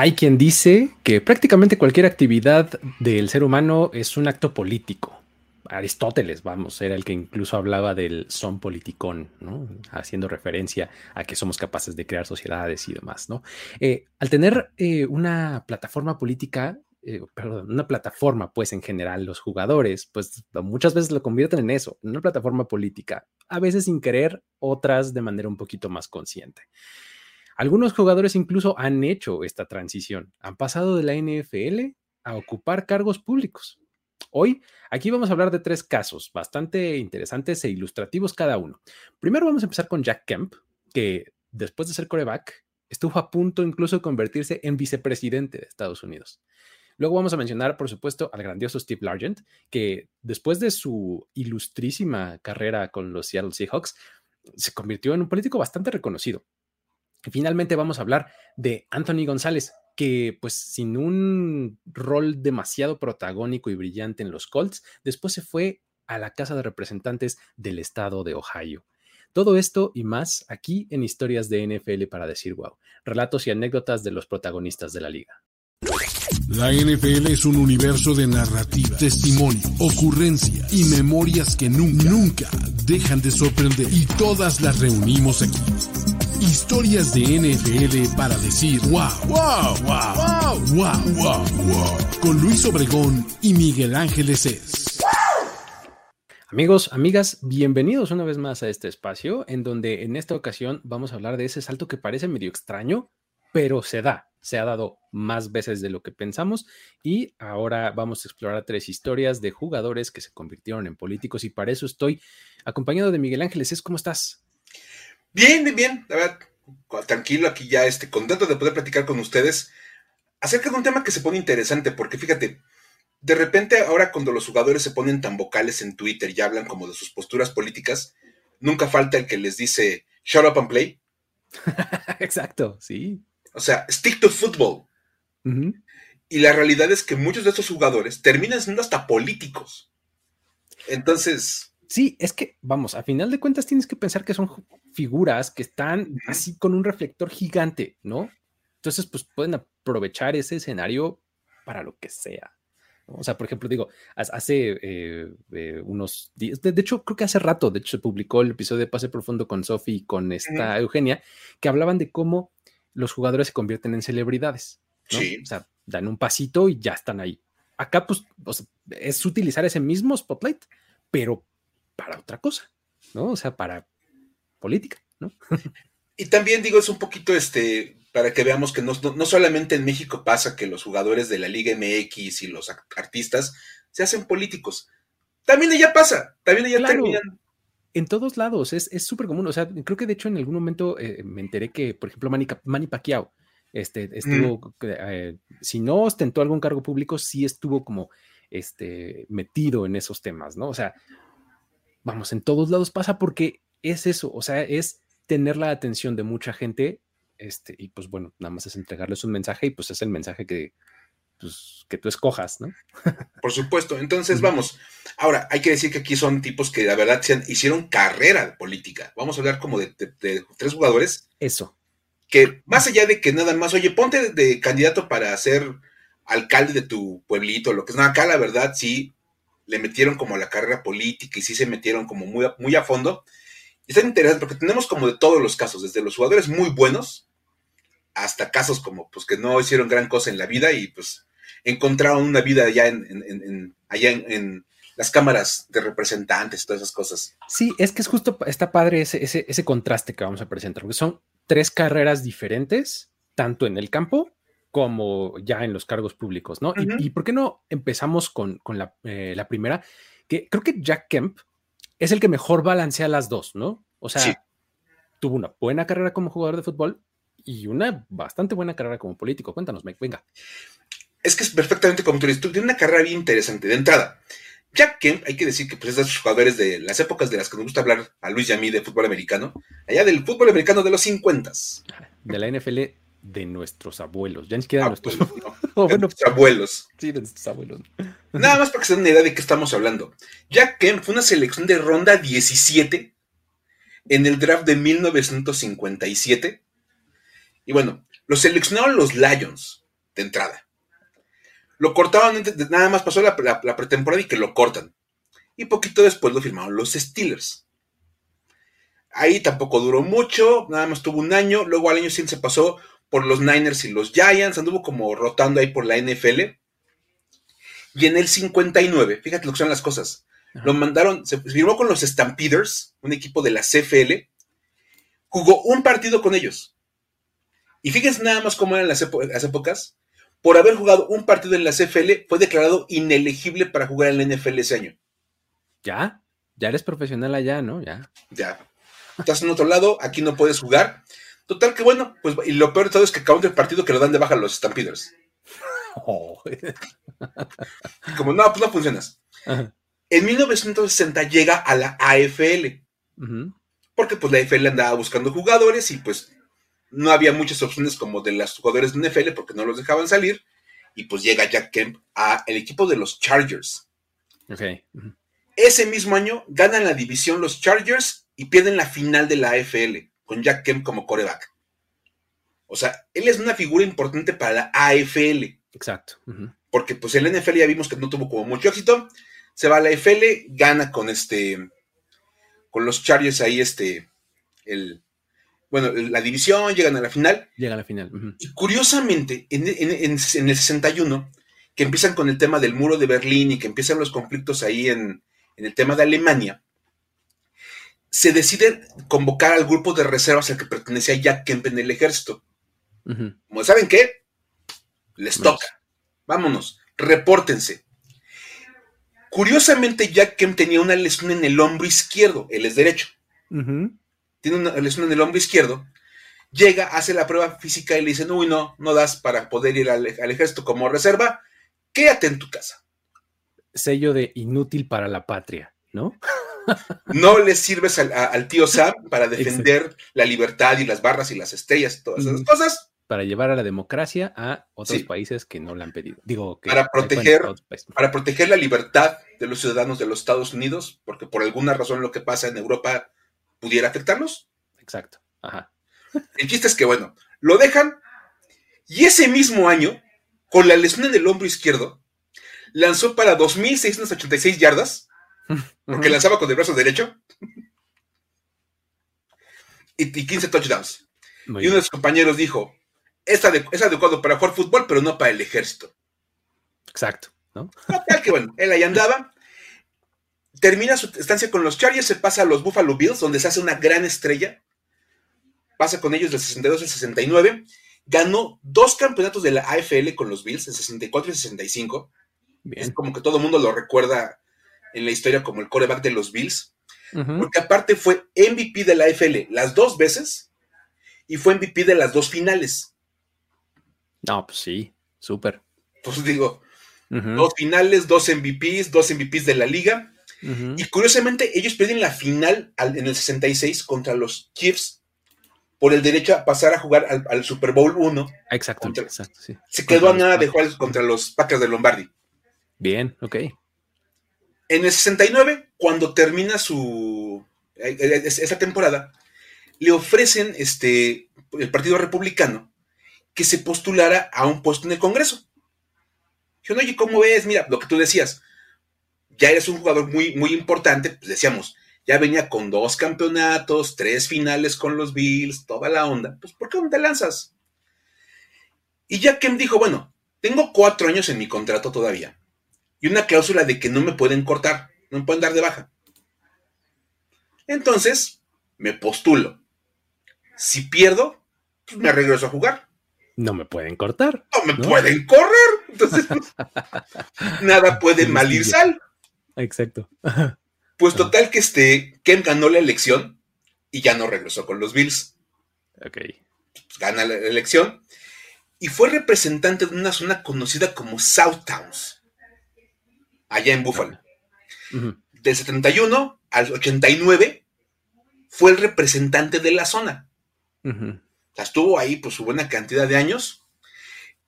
Hay quien dice que prácticamente cualquier actividad del ser humano es un acto político. Aristóteles, vamos, era el que incluso hablaba del son politicón. Haciendo referencia a que somos capaces de crear sociedades y demás, ¿no? Eh, al tener eh, una plataforma política, eh, perdón, una plataforma, pues en general, los jugadores, pues muchas veces lo convierten en eso, en una plataforma política, a veces sin querer, otras de manera un poquito más consciente. Algunos jugadores incluso han hecho esta transición, han pasado de la NFL a ocupar cargos públicos. Hoy aquí vamos a hablar de tres casos bastante interesantes e ilustrativos cada uno. Primero vamos a empezar con Jack Kemp, que después de ser coreback estuvo a punto incluso de convertirse en vicepresidente de Estados Unidos. Luego vamos a mencionar, por supuesto, al grandioso Steve Largent, que después de su ilustrísima carrera con los Seattle Seahawks, se convirtió en un político bastante reconocido. Finalmente vamos a hablar de Anthony González, que pues sin un rol demasiado protagónico y brillante en los Colts, después se fue a la Casa de Representantes del estado de Ohio. Todo esto y más aquí en Historias de NFL para decir wow, relatos y anécdotas de los protagonistas de la liga. La NFL es un universo de narrativa, testimonio, ocurrencia y memorias que nunca, nunca dejan de sorprender y todas las reunimos aquí Historias de NFL para decir wow, wow, wow, wow, wow, wow, Con Luis Obregón y Miguel Ángeles es. Amigos, amigas, bienvenidos una vez más a este espacio en donde en esta ocasión vamos a hablar de ese salto que parece medio extraño, pero se da, se ha dado más veces de lo que pensamos y ahora vamos a explorar tres historias de jugadores que se convirtieron en políticos y para eso estoy acompañado de Miguel Ángeles. ¿Cómo estás? Bien, bien, bien. La verdad, tranquilo aquí ya, este, contento de poder platicar con ustedes acerca de un tema que se pone interesante, porque fíjate, de repente ahora cuando los jugadores se ponen tan vocales en Twitter y hablan como de sus posturas políticas, nunca falta el que les dice, shut up and play. Exacto, sí. O sea, stick to football. Y la realidad es que muchos de estos jugadores terminan siendo hasta políticos. Entonces, Sí, es que, vamos, a final de cuentas tienes que pensar que son figuras que están así con un reflector gigante, ¿no? Entonces, pues pueden aprovechar ese escenario para lo que sea. O sea, por ejemplo, digo, hace eh, eh, unos días, de, hecho, creo que hace rato, de hecho, se publicó el episodio de Pase Profundo con Sophie y con esta Eugenia, que hablaban de cómo los jugadores se convierten en celebridades. Sí. O sea, dan un pasito y ya están ahí. Acá, pues, es utilizar ese mismo spotlight, pero para otra cosa, ¿no? O sea, para política, ¿no? y también digo, es un poquito este, para que veamos que no, solamente en México pasa que los jugadores de la Liga MX y los artistas se hacen políticos. También allá pasa, también allá terminan. En todos lados, es súper común. O sea, creo que de hecho en algún momento eh, me enteré que, por ejemplo, Manny, Pacquiao este, estuvo, eh, si no ostentó algún cargo público, sí estuvo como este, metido en esos temas, ¿no? O sea, vamos, en todos lados pasa porque es eso, o sea, es tener la atención de mucha gente, este, y pues bueno, nada más es entregarles un mensaje y pues es el mensaje que, pues, que tú escojas, ¿no? Por supuesto, entonces vamos, ahora hay que decir que aquí son tipos que la verdad se hicieron carrera política, vamos a hablar como de, tres jugadores. Eso. Que más allá de que nada más, oye, ponte de, candidato para ser alcalde de tu pueblito, lo que es, no, acá la verdad sí, le metieron como a la carrera política y sí se metieron como muy a, muy a fondo. Y está interesante porque tenemos como de todos los casos, desde los jugadores muy buenos hasta casos como pues que no hicieron gran cosa en la vida y pues encontraron una vida allá en, allá en, las cámaras de representantes, todas esas cosas. Sí, es que es justo, está padre ese, ese, ese contraste que vamos a presentar, porque son tres carreras diferentes, tanto en el campo como ya en los cargos públicos, ¿no? y, por qué no empezamos con, eh, la, primera? Que creo que Jack Kemp es el que mejor balancea las dos, ¿no? O sea, tuvo una buena carrera como jugador de fútbol y una bastante buena carrera como político. Cuéntanos, Mike, venga. Es que es perfectamente como tú dices, tú tienes una carrera bien interesante. De entrada, Jack Kemp, hay que decir que pues, es de esos jugadores de las épocas de las que nos gusta hablar a Luis y a mí de fútbol americano, allá del fútbol americano de los 50. De la NFL de nuestros abuelos, ya ni siquiera de nuestros abuelos. Sí, de nuestros abuelos. Nada más para que se den una idea de qué estamos hablando. Jack Kemp fue una selección de ronda 17 en el draft de 1957. Y bueno, lo seleccionaron los Lions. de entrada. Lo cortaron, nada más pasó la, pretemporada y que lo cortan. Y poquito después lo firmaron los Steelers. Ahí tampoco duró mucho, nada más tuvo un año. Luego al año siguiente se pasó por los Niners y los Giants, anduvo como rotando ahí por la NFL. Y en el 59, fíjate lo que son las cosas, lo mandaron, se firmó con los Stampeders, un equipo de la CFL, jugó un partido con ellos. Y fíjense nada más cómo eran las, épocas. Por haber jugado un partido en la CFL, fue declarado inelegible para jugar en la NFL ese año. Ya, ya eres profesional allá, ¿no? Ya. Ya. Estás en otro lado, aquí no puedes jugar. Total que bueno, pues y lo peor de todo es que acabó el partido que lo dan de baja los Stampeders. Oh. Como no, pues no funcionas. En 1960 llega a la AFL. Porque pues la AFL andaba buscando jugadores y pues no había muchas opciones como de los jugadores de NFL porque no los dejaban salir. Y pues llega Jack Kemp a el equipo de los Chargers. Ese mismo año ganan la división los Chargers y pierden la final de la AFL con Jack Kemp como coreback. O sea, él es una figura importante para la AFL. Exacto. Porque pues el NFL ya vimos que no tuvo como mucho éxito. Se va a la AFL, gana con este, con los Chargers ahí este, el, bueno, la división, llegan a la final. Llega a la final. Y curiosamente, en, el 61, que empiezan con el tema del muro de Berlín y que empiezan los conflictos ahí en, en el tema de Alemania, se decide convocar al grupo de reservas al que pertenecía Jack Kemp en el ejército. Como saben qué, les toca. Vámonos, repórtense. Curiosamente, Jack Kemp tenía una lesión en el hombro izquierdo, él es derecho. Tiene una lesión en el hombro izquierdo. Llega, hace la prueba física y le dicen, uy, no, no das para poder ir al ejército como reserva, quédate en tu casa. Sello de inútil para la patria, ¿no? No le sirves al, tío Sam para defender la libertad y las barras y las estrellas y todas esas cosas. Para llevar a la democracia a otros países que no la han pedido. Digo que para proteger, para proteger la libertad de los ciudadanos de los Estados Unidos, porque por alguna razón lo que pasa en Europa pudiera afectarlos. Exacto. Ajá. El chiste es que, bueno, lo dejan y ese mismo año, con la lesión en el hombro izquierdo, lanzó para 2.686 yardas porque lanzaba con el brazo derecho. y, 15 touchdowns. y uno de sus compañeros dijo, es, adecuado para jugar fútbol, pero no para el ejército. Exacto. ¿no? que bueno, él ahí andaba. Termina su estancia con los Chargers, se pasa a los Buffalo Bills, donde se hace una gran estrella. Pasa con ellos del 62 al 69. Ganó dos campeonatos de la AFL con los Bills, en 64 y 65. Es como que todo el mundo lo recuerda en la historia como el coreback de los Bills, porque aparte fue MVP de la AFL las dos veces y fue MVP de las dos finales. No, pues sí, súper. Pues digo, dos finales, dos MVPs, dos MVPs de la liga. Y curiosamente, ellos pierden la final en el 66 contra los Chiefs por el derecho a pasar a jugar al, Super Bowl 1. Exacto, exacto sí. Se quedó a nada de jugar contra los Packers de Lombardi. Bien, ok. En el 69, cuando termina su eh, eh, esa temporada, le ofrecen este, el Partido Republicano que se postulara a un puesto en el Congreso. Dijeron, oye, ¿cómo ves? Mira, lo que tú decías, ya eres un jugador muy, muy importante, pues decíamos, ya venía con dos campeonatos, tres finales con los Bills, toda la onda, pues ¿por qué no te lanzas? Y ya Kem dijo, bueno, tengo cuatro años en mi contrato todavía y una cláusula de que no me pueden cortar, no me pueden dar de baja. Entonces, me postulo. Si pierdo, pues me regreso a jugar. No me pueden cortar. No me pueden correr. Entonces, nada puede mal ir sal. Exacto. Pues total que este, Ken ganó la elección y ya no regresó con los Bills. Ok. Pues gana la elección y fue representante de una zona conocida como South Towns allá en Buffalo. Del 71 al 89 fue el representante de la zona. estuvo ahí pues su buena cantidad de años.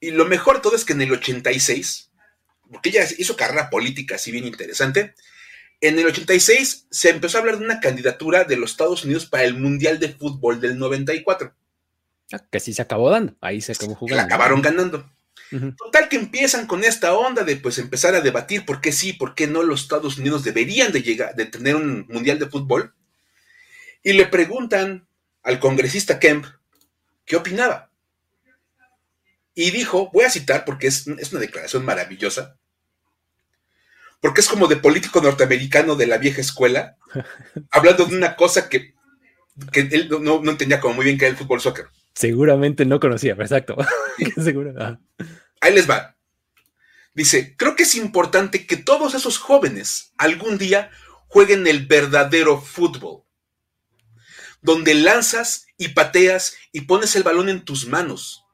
Y lo mejor de todo es que en el 86, porque ella hizo carrera política así bien interesante, en el 86 se empezó a hablar de una candidatura de los Estados Unidos para el Mundial de Fútbol del 94. Ah, que sí se acabó dando, ahí se acabó jugando. La acabaron ganando. Total que empiezan con esta onda de pues empezar a debatir por qué sí, por qué no los Estados Unidos deberían de llegar, de tener un mundial de fútbol. Y le preguntan al congresista Kemp qué opinaba. Y dijo, voy a citar porque es, es una declaración maravillosa, porque es como de político norteamericano de la vieja escuela, hablando de una cosa que, que él no, no, entendía como muy bien que era el fútbol soccer. Seguramente no conocía, exacto. Seguro. Ahí les va. Dice, creo que es importante que todos esos jóvenes algún día jueguen el verdadero fútbol, donde lanzas y pateas y pones el balón en tus manos,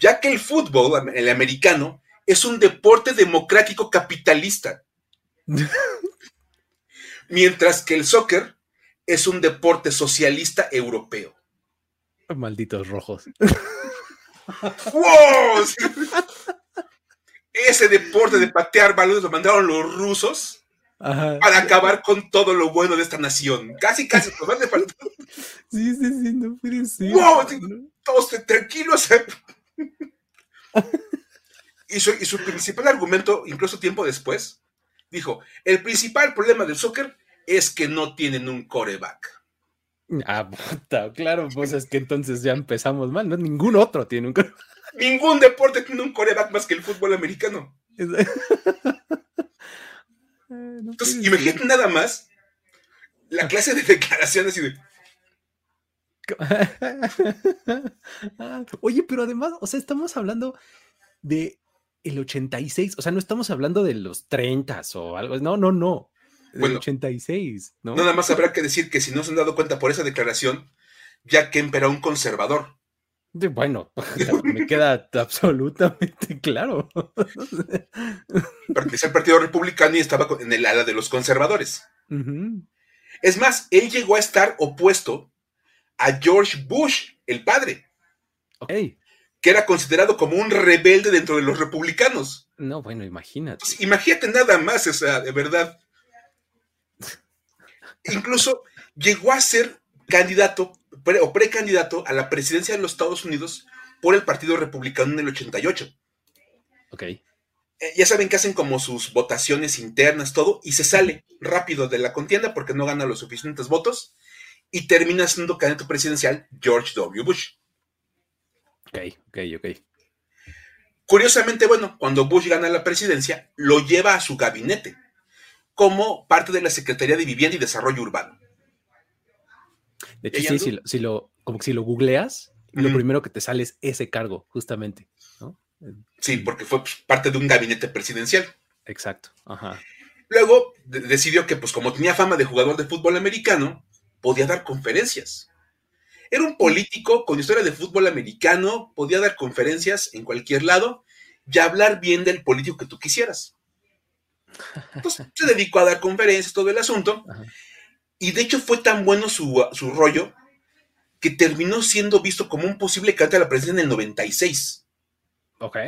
ya que el fútbol, el americano, es un deporte democrático capitalista, mientras que el soccer es un deporte socialista europeo. Malditos rojos. ¡Wow! Ese deporte de patear balones lo mandaron los rusos para acabar con todo lo bueno de esta nación. Casi, casi. Pues, sí, sí, sí, no puede ser. ¡Wow! Todos tranquilos. y, su, y su principal argumento, incluso tiempo después, dijo: el principal problema del soccer es que no tienen un coreback. Ah, claro, pues es que entonces ya empezamos mal, ¿no? Ningún otro tiene un. Ningún deporte tiene un coreback más que el fútbol americano. Entonces, imagínate nada más la clase de declaraciones y de. Oye, pero además, o sea, estamos hablando de el 86, o sea, no estamos hablando de los 30 o algo, no, no, no bueno, 86, ¿no? Nada más habrá que decir que si no se han dado cuenta por esa declaración, ya Kemp era un conservador. Bueno, me queda absolutamente claro. Pertenecía al Partido Republicano y estaba en el ala de los conservadores. Es más, él llegó a estar opuesto a George Bush, el padre. Okay. Que era considerado como un rebelde dentro de los republicanos. No, bueno, imagínate. Pues, imagínate nada más, o sea, de verdad incluso llegó a ser candidato o precandidato a la presidencia de los Estados Unidos por el Partido Republicano en el 88. Ok. Eh, ya saben que hacen como sus votaciones internas, todo, y se sale rápido de la contienda porque no gana los suficientes votos y termina siendo candidato presidencial George W. Bush. Ok, ok, ok. Curiosamente, bueno, cuando Bush gana la presidencia, lo lleva a su gabinete como parte de la Secretaría de Vivienda y Desarrollo Urbano. De hecho, sí, si lo, como si lo googleas, lo primero que te sale es ese cargo, justamente. Sí, porque fue pues, parte de un gabinete presidencial. Exacto. Ajá. Luego decidió que, pues, como tenía fama de jugador de fútbol americano, podía dar conferencias. Era un político con historia de fútbol americano, podía dar conferencias en cualquier lado y hablar bien del político que tú quisieras. Entonces se dedicó a dar conferencias, todo el asunto. Y de hecho fue tan bueno su, rollo que terminó siendo visto como un posible candidato a la presidencia en el 96. Ok.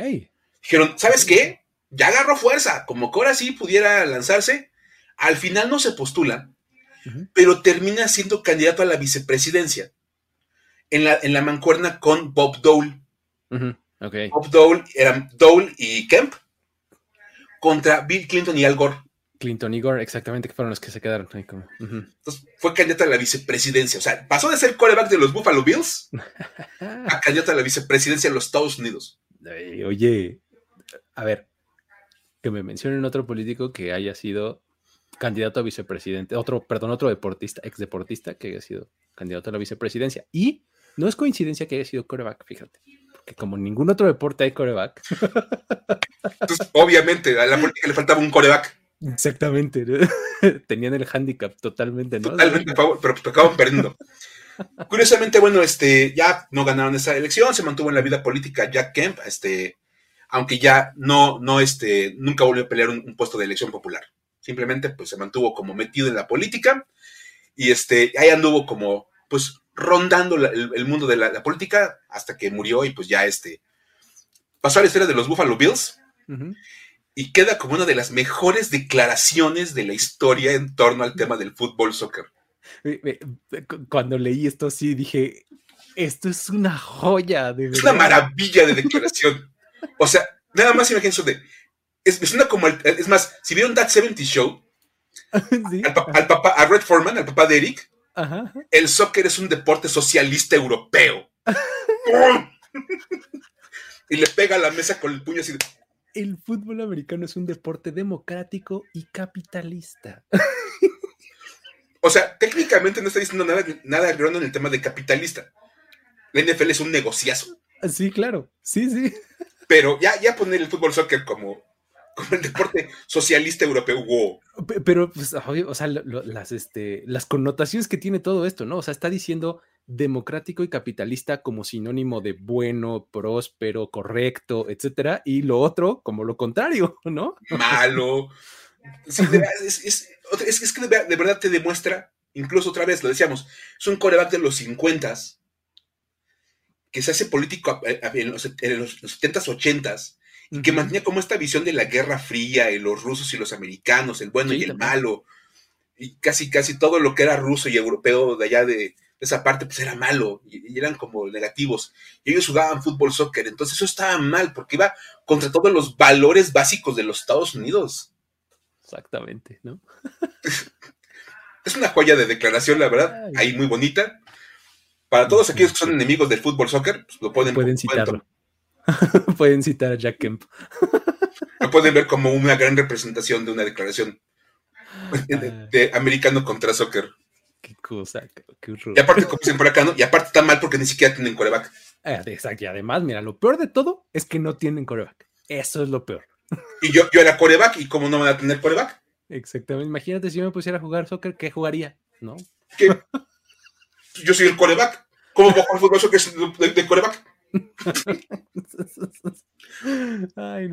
Dijeron, ¿sabes qué? Ya agarró fuerza, como que ahora sí pudiera lanzarse. Al final no se postula, pero termina siendo candidato a la vicepresidencia en la, en la mancuerna con Bob Dole. Bob Dole, eran Dole y Kemp contra Bill Clinton y Al Gore. Clinton y Gore, exactamente, que fueron los que se quedaron ahí como. Entonces, fue candidato a la vicepresidencia. O sea, pasó de ser coreback de los Buffalo Bills a candidato a la vicepresidencia de los Estados Unidos. oye, a ver, que me mencionen otro político que haya sido candidato a vicepresidente, otro, perdón, otro deportista, ex deportista que haya sido candidato a la vicepresidencia. Y no es coincidencia que haya sido coreback, fíjate que como ningún otro deporte hay coreback. Entonces, obviamente, a la política le faltaba un coreback. Exactamente. Tenían el handicap totalmente, ¿no? Totalmente, pero acaban perdiendo. Curiosamente, bueno, este, ya no ganaron esa elección, se mantuvo en la vida política Jack Kemp, este, aunque ya no, no, este, nunca volvió a pelear un, puesto de elección popular. Simplemente, pues, se mantuvo como metido en la política y este, ahí anduvo como, pues, rondando el, mundo de la, política hasta que murió y pues ya este pasó a la historia de los Buffalo Bills y queda como una de las mejores declaraciones de la historia en torno al tema del fútbol soccer. Cuando leí esto sí dije, esto es una joya de Es una maravilla de declaración. O sea, nada más imagínense de. Es, es, una como es más, si vieron That 70 Show, al, papá, a Red Foreman, al papá de Eric, el soccer es un deporte socialista europeo. y le pega a la mesa con el puño así. El fútbol americano es un deporte democrático y capitalista. o sea, técnicamente no está diciendo nada, nada en el tema de capitalista. La NFL es un negociazo. Sí, claro. Sí, sí. Pero ya, ya poner el fútbol soccer como, como el deporte socialista europeo, wow. Pero, pues, o sea, las, este, las connotaciones que tiene todo esto, ¿no? O sea, está diciendo democrático y capitalista como sinónimo de bueno, próspero, correcto, etcétera, y lo otro como lo contrario, ¿no? Malo. es, que de, verdad te demuestra, incluso otra vez lo decíamos, es un coreback de los 50 que se hace político en los, 70s, 80s, y que mantenía como esta visión de la Guerra Fría, y los rusos y los americanos, el bueno y el malo, y casi, casi todo lo que era ruso y europeo de allá de, esa parte, pues era malo, y, eran como negativos, y ellos jugaban fútbol, soccer, entonces eso estaba mal, porque iba contra todos los valores básicos de los Estados Unidos. Exactamente, ¿no? es una joya de declaración, la verdad, ahí muy bonita, para todos aquellos que son enemigos del fútbol soccer, pues lo pueden, pueden citarlo. Pueden, citar a Jack Kemp. lo pueden ver como una gran representación de una declaración de, americano contra soccer. Qué cosa, qué horror. Y aparte, como por acá, ¿no? Y aparte está mal porque ni siquiera tienen coreback. Eh, exacto, y además, mira, lo peor de todo es que no tienen coreback. Eso es lo peor. Y yo, yo era coreback, ¿y cómo no van a tener coreback? Exactamente. Imagínate si yo me pusiera a jugar soccer, ¿qué jugaría? ¿No? ¿Qué? yo soy el coreback. ¿Cómo bajo el fútbol que es de, coreback?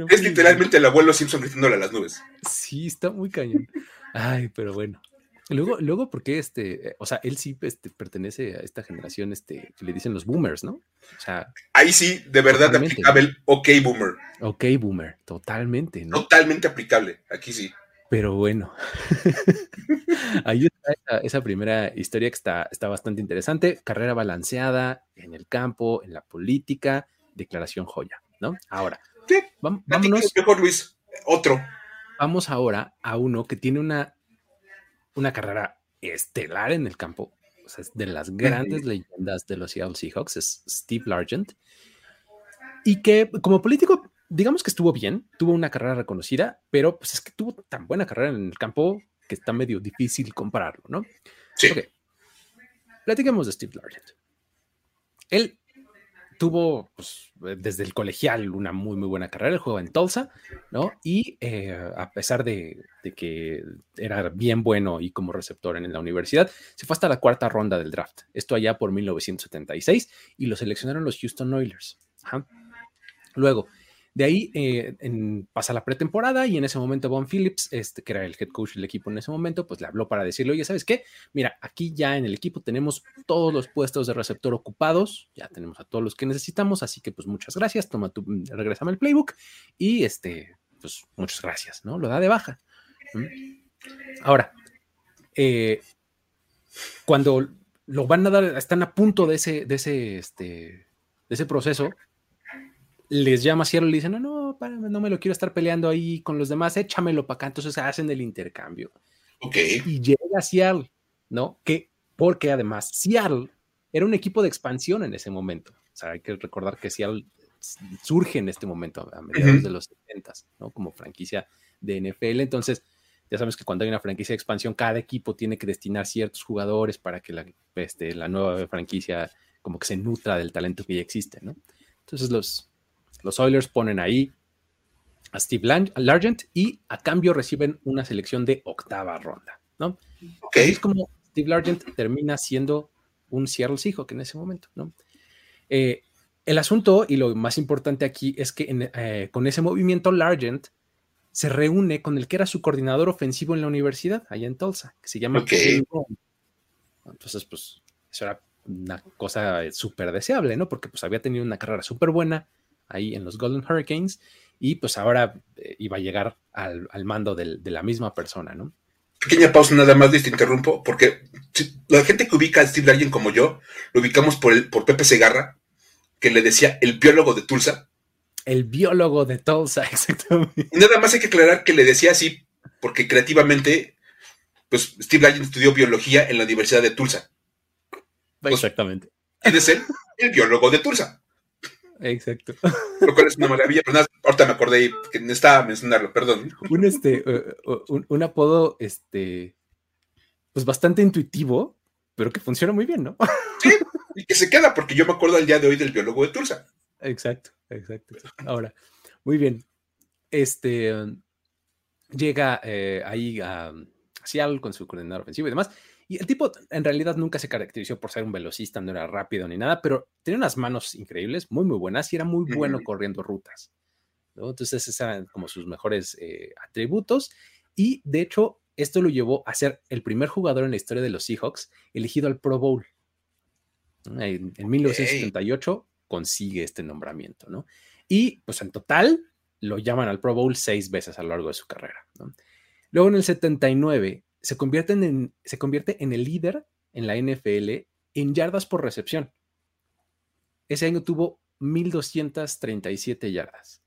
Es literalmente el abuelo Simpson gritándole a las nubes. Sí, está muy cañón. Ay, pero bueno. Luego, luego, porque este, o sea, él sí este, pertenece a esta generación, este, que le dicen los boomers, ¿no? O sea. Ahí sí, de verdad aplicable el OK boomer. OK boomer, totalmente, ¿no? Totalmente aplicable, aquí sí. Pero bueno, ahí está esa, primera historia que está, está bastante interesante. Carrera balanceada en el campo, en la política, declaración joya, ¿no? Ahora, vámonos. Mejor Luis, otro. Vamos ahora a uno que tiene una, una carrera estelar en el campo. O sea, es de las grandes leyendas de los Seattle Seahawks, es Steve Largent. Y que como político digamos que estuvo bien, tuvo una carrera reconocida, pero pues es que tuvo tan buena carrera en el campo que está medio difícil compararlo, ¿no? Sí. Ok. Platiquemos de Steve Largent. Él tuvo pues, desde el colegial una muy, muy buena carrera. Él juega en Tulsa, ¿no? Y eh, a pesar de, de, que era bien bueno y como receptor en la universidad, se fue hasta la cuarta ronda del draft. Esto allá por 1976 y lo seleccionaron los Houston Oilers. Ajá. Luego, de ahí eh, pasa la pretemporada y en ese momento Von Phillips, este, que era el head coach del equipo en ese momento, pues le habló para decirle, oye, ¿sabes qué? Mira, aquí ya en el equipo tenemos todos los puestos de receptor ocupados, ya tenemos a todos los que necesitamos, así que pues muchas gracias, toma tu, regresame el playbook y este, pues muchas gracias, ¿no? Lo da de baja. Ahora, eh, cuando lo van a dar, están a punto de ese, de ese, este, de ese proceso, les llama a Seattle y le dicen, no, no, no me lo quiero estar peleando ahí con los demás, échamelo para acá. Entonces hacen el intercambio. Ok. Y llega Seattle, ¿no? Que, porque además Seattle era un equipo de expansión en ese momento. O sea, hay que recordar que Seattle surge en este momento, a mediados de los 70, ¿no? Como franquicia de NFL. Entonces, ya sabes que cuando hay una franquicia de expansión, cada equipo tiene que destinar ciertos jugadores para que la, este, la nueva franquicia como que se nutra del talento que ya existe, ¿no? Entonces los, los Oilers ponen ahí a Steve Largent y a cambio reciben una selección de octava ronda, ¿no? Es como Steve Largent termina siendo un Seattle Seahawk en ese momento, ¿no? Eh, el asunto y lo más importante aquí es que eh, con ese movimiento Largent se reúne con el que era su coordinador ofensivo en la universidad, allá en Tulsa, que se llama Entonces, pues, eso era una cosa súper deseable, ¿no? Porque pues había tenido una carrera súper buena, ahí en los Golden Hurricanes y pues ahora eh, iba a llegar al, mando de la misma persona, ¿no? Pequeña pausa nada más, te interrumpo, porque la gente que ubica a Steve Largent como yo, lo ubicamos por, el, por Pepe Segarra, que le decía el biólogo de Tulsa. El biólogo de Tulsa, exactamente. Y nada más hay que aclarar que le decía así, porque creativamente, pues Steve Largent estudió biología en la Universidad de Tulsa. Pues, exactamente. ¿Quién es él? El biólogo de Tulsa. Exacto. Lo cual es una maravilla, pero nada, ahorita me acordé que necesitaba mencionarlo, perdón. Un, este, un, un, apodo, este, pues bastante intuitivo, pero que funciona muy bien, ¿no? Sí, y que se queda, porque yo me acuerdo al día de hoy del biólogo de Tulsa. Exacto, exacto. Ahora, muy bien. Este llega eh, ahí a Seattle con su coordinador ofensivo y demás. Y el tipo en realidad nunca se caracterizó por ser un velocista, no era rápido ni nada, pero tenía unas manos increíbles, muy, muy buenas y era muy bueno corriendo rutas. Entonces, esos eran como sus mejores eh, atributos. Y de hecho, esto lo llevó a ser el primer jugador en la historia de los Seahawks elegido al Pro Bowl. En, 1978 consigue este nombramiento, ¿no? Y pues en total lo llaman al Pro Bowl seis veces a lo largo de su carrera. Luego en el 79 se convierte en, se convierte en el líder en la NFL en yardas por recepción. Ese año tuvo 1.237 yardas.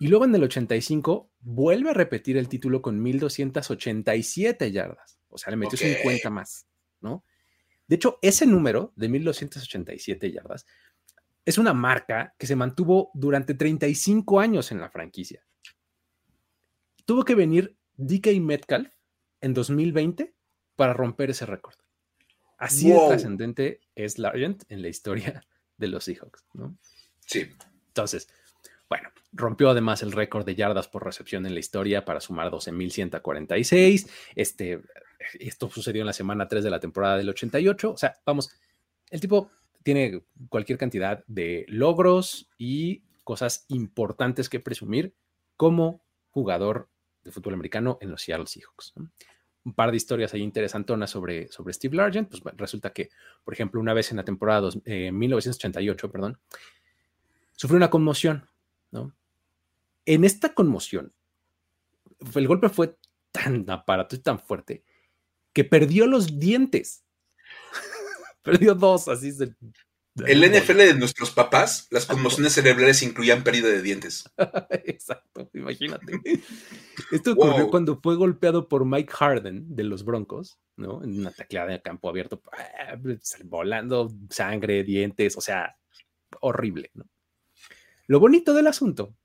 Y luego en el 85 vuelve a repetir el título con 1287 yardas. O sea, le metió 50 más, ¿no? De hecho, ese número de 1287 yardas es una marca que se mantuvo durante 35 años en la franquicia. Tuvo que venir DK Metcalf en 2020 para romper ese récord. Así de trascendente es Largent en la historia de los Seahawks, ¿no? Sí. Entonces, bueno, rompió además el récord de yardas por recepción en la historia para sumar 12.146. Este, esto sucedió en la semana 3 de la temporada del 88. O sea, vamos, el tipo tiene cualquier cantidad de logros y cosas importantes que presumir como jugador de fútbol americano en los Seattle Seahawks. Un par de historias ahí interesantonas sobre, sobre Steve Largent. Pues resulta que, por ejemplo, una vez en la temporada 1988, eh, perdón, sufrió una conmoción en esta conmoción, el golpe fue tan aparato y tan fuerte que perdió los dientes. perdió dos, así se, el NFL de nuestros papás, las conmociones cerebrales incluían pérdida de dientes. Exacto, imagínate. Esto ocurrió cuando fue golpeado por Mike Harden de los Broncos, ¿no? En una tacleada de campo abierto, ah, volando sangre, dientes, o sea, horrible, ¿no? Lo bonito del asunto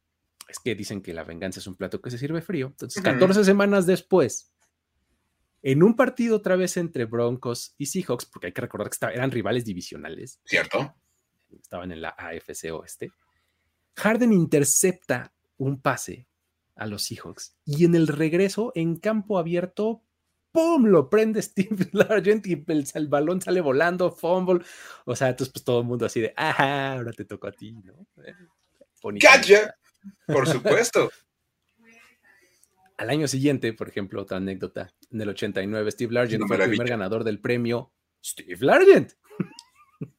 es que dicen que la venganza es un plato que se sirve frío. Entonces, 14 semanas después, en un partido otra vez entre Broncos y Seahawks, porque hay que recordar que eran rivales divisionales. Cierto. Estaban en la AFC Oeste. Harden intercepta un pase a los Seahawks y en el regreso, en campo abierto, ¡pum! Lo prende Steve Largent y el, balón sale volando, fumble. O sea, entonces pues todo el mundo así de, ¡ajá! Ahora te tocó a ti, ¿no? ¡Cacha! Por supuesto. Al año siguiente, por ejemplo, otra anécdota, en el 89, Steve Largent fue el primer ganador del premio Steve Largent.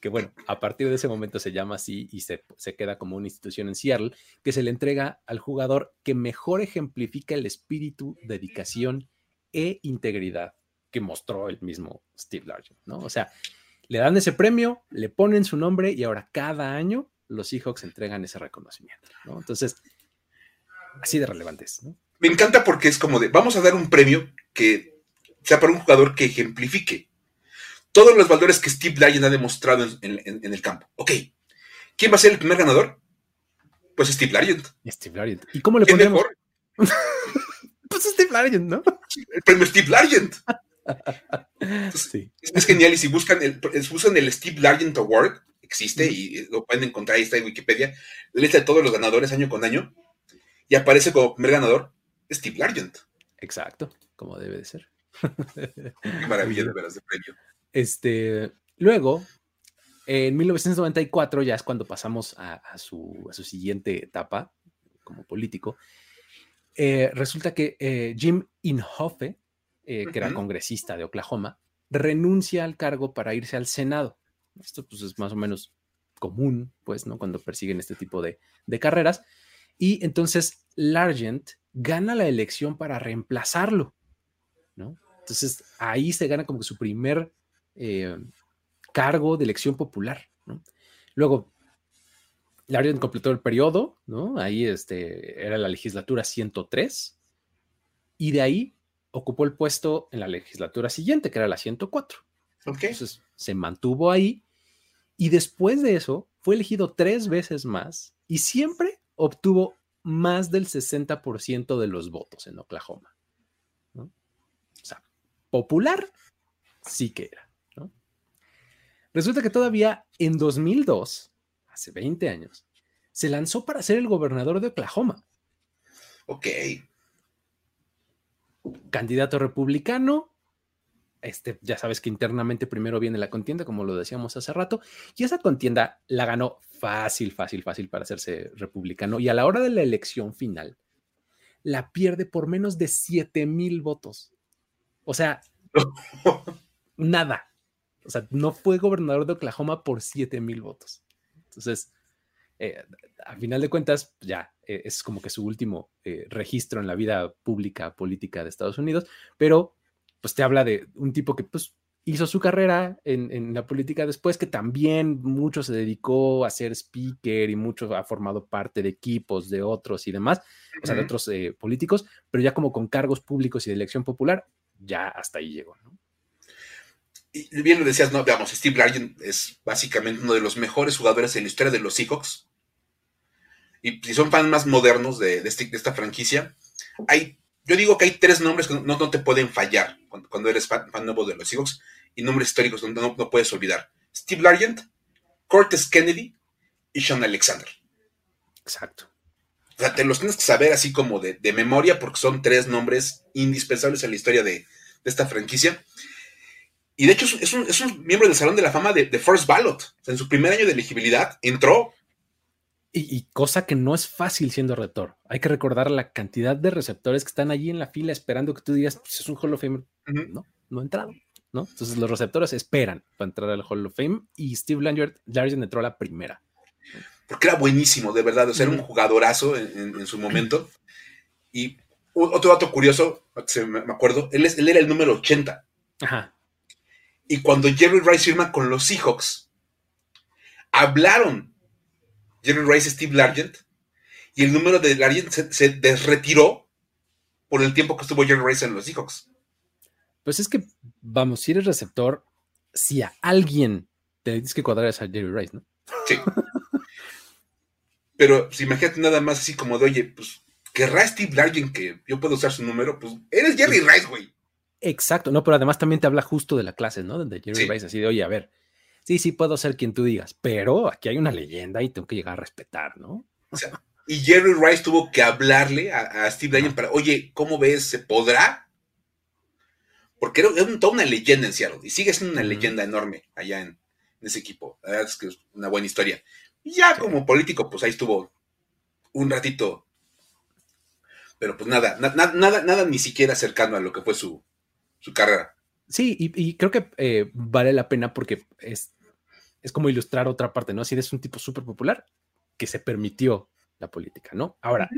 que bueno, a partir de ese momento se llama así y se, se, queda como una institución en Seattle, que se le entrega al jugador que mejor ejemplifica el espíritu, dedicación e integridad que mostró el mismo Steve Largent, ¿no? O sea, le dan ese premio, le ponen su nombre y ahora cada año los Seahawks entregan ese reconocimiento, ¿no? Entonces, así de relevantes, ¿no? Me encanta porque es como de, vamos a dar un premio que sea para un jugador que ejemplifique todos los valores que Steve Lyon ha demostrado en, el campo. Ok, ¿quién va a ser el primer ganador? Pues Steve Lyon. Steve Lyon. ¿Y cómo le ponemos? mejor? pues Steve Lyon, ¿no? El premio Steve Lyon. sí. es, genial y si buscan el, usan el Steve Largent Award, existe y lo pueden encontrar, ahí está en Wikipedia, la lista de todos los ganadores año con año, y aparece como primer ganador Steve Largent. Exacto, como debe de ser. Qué maravilla de veras de premio. Este, luego, en 1994, ya es cuando pasamos a, su, siguiente etapa como político, eh, resulta que eh, Jim Inhofe, eh, que era congresista de Oklahoma, renuncia al cargo para irse al Senado. Esto pues es más o menos común, pues, ¿no? Cuando persiguen este tipo de, carreras. Y entonces Largent gana la elección para reemplazarlo, ¿no? Entonces ahí se gana como que su primer eh, cargo de elección popular, ¿no? Luego, Largent completó el periodo, ¿no? Ahí este, era la legislatura 103, y de ahí ocupó el puesto en la legislatura siguiente, que era la 104. Entonces se mantuvo ahí, y después de eso fue elegido tres veces más, y siempre obtuvo más del 60% de los votos en Oklahoma. O sea, popular sí que era. Resulta que todavía en 2002, hace 20 años, se lanzó para ser el gobernador de Oklahoma. Ok. Candidato republicano. Este, ya sabes que internamente primero viene la contienda, como lo decíamos hace rato, y esa contienda la ganó fácil, fácil, fácil para hacerse republicano. Y a la hora de la elección final, la pierde por menos de 7 mil votos. O sea, nada. O sea, no fue gobernador de Oklahoma por 7 mil votos. Entonces, eh, a final de cuentas, ya eh, es como que su último eh, registro en la vida pública política de Estados Unidos, pero pues te habla de un tipo que pues hizo su carrera en, la política después, que también mucho se dedicó a ser speaker y mucho ha formado parte de equipos de otros y demás, o sea, de otros políticos, pero ya como con cargos públicos y de elección popular, ya hasta ahí llegó, ¿no? y bien lo decías, no, veamos, Steve Largent es básicamente uno de los mejores jugadores en la historia de los Seahawks. Y si son fans más modernos de, este, esta franquicia, hay, yo digo que hay tres nombres que no, te pueden fallar cuando, eres fan, nuevo de los Seahawks y nombres históricos donde no, no puedes olvidar. Steve Largent, Cortes Kennedy y Sean Alexander. Exacto. O sea, te los tienes que saber así como de, memoria porque son tres nombres indispensables en la historia de, de esta franquicia. Y de hecho es un, miembro del Salón de la Fama de, First Ballot. en su primer año de elegibilidad entró. Y, cosa que no es fácil siendo receptor. Hay que recordar la cantidad de receptores que están allí en la fila esperando que tú digas, pues es un Hall of Fame. No, no ha entrado. ¿no? Entonces los receptores esperan para entrar al Hall of Fame y Steve Largent, entró a la primera. Porque era buenísimo, de verdad. O sea, era un jugadorazo en, su momento. Y otro dato curioso, me acuerdo, él, él era el número 80. Ajá. Y cuando Jerry Rice firma con los Seahawks, hablaron Jerry Rice Steve Largent, y el número de Largent se, desretiró por el tiempo que estuvo Jerry Rice en los Seahawks. Pues es que, vamos, si eres receptor, si a alguien te dices que cuadrar es a Jerry Rice, ¿no? Sí. Pero si imagínate nada más así como de, oye, pues, querrá Steve Largent que yo puedo usar su número, pues eres Jerry Rice, güey. Exacto, no, pero además también te habla justo de la clase, ¿no? De Jerry Rice, así de, oye, a ver, sí, sí puedo ser quien tú digas, pero aquí hay una leyenda y tengo que llegar a respetar, ¿no? O sea, y Jerry Rice tuvo que hablarle a, Steve Ryan para, oye, ¿cómo ves? ¿Se podrá? Porque era, toda una leyenda en Seattle y sigue siendo una leyenda enorme allá en, ese equipo. La verdad es que es una buena historia. Y ya como político, pues ahí estuvo un ratito. Pero pues nada, nada, nada ni siquiera cercano a lo que fue su, su carrera. Sí, y, creo que eh, vale la pena porque es, es como ilustrar otra parte, ¿no? Si eres un tipo súper popular que se permitió la política, ¿no? Ahora,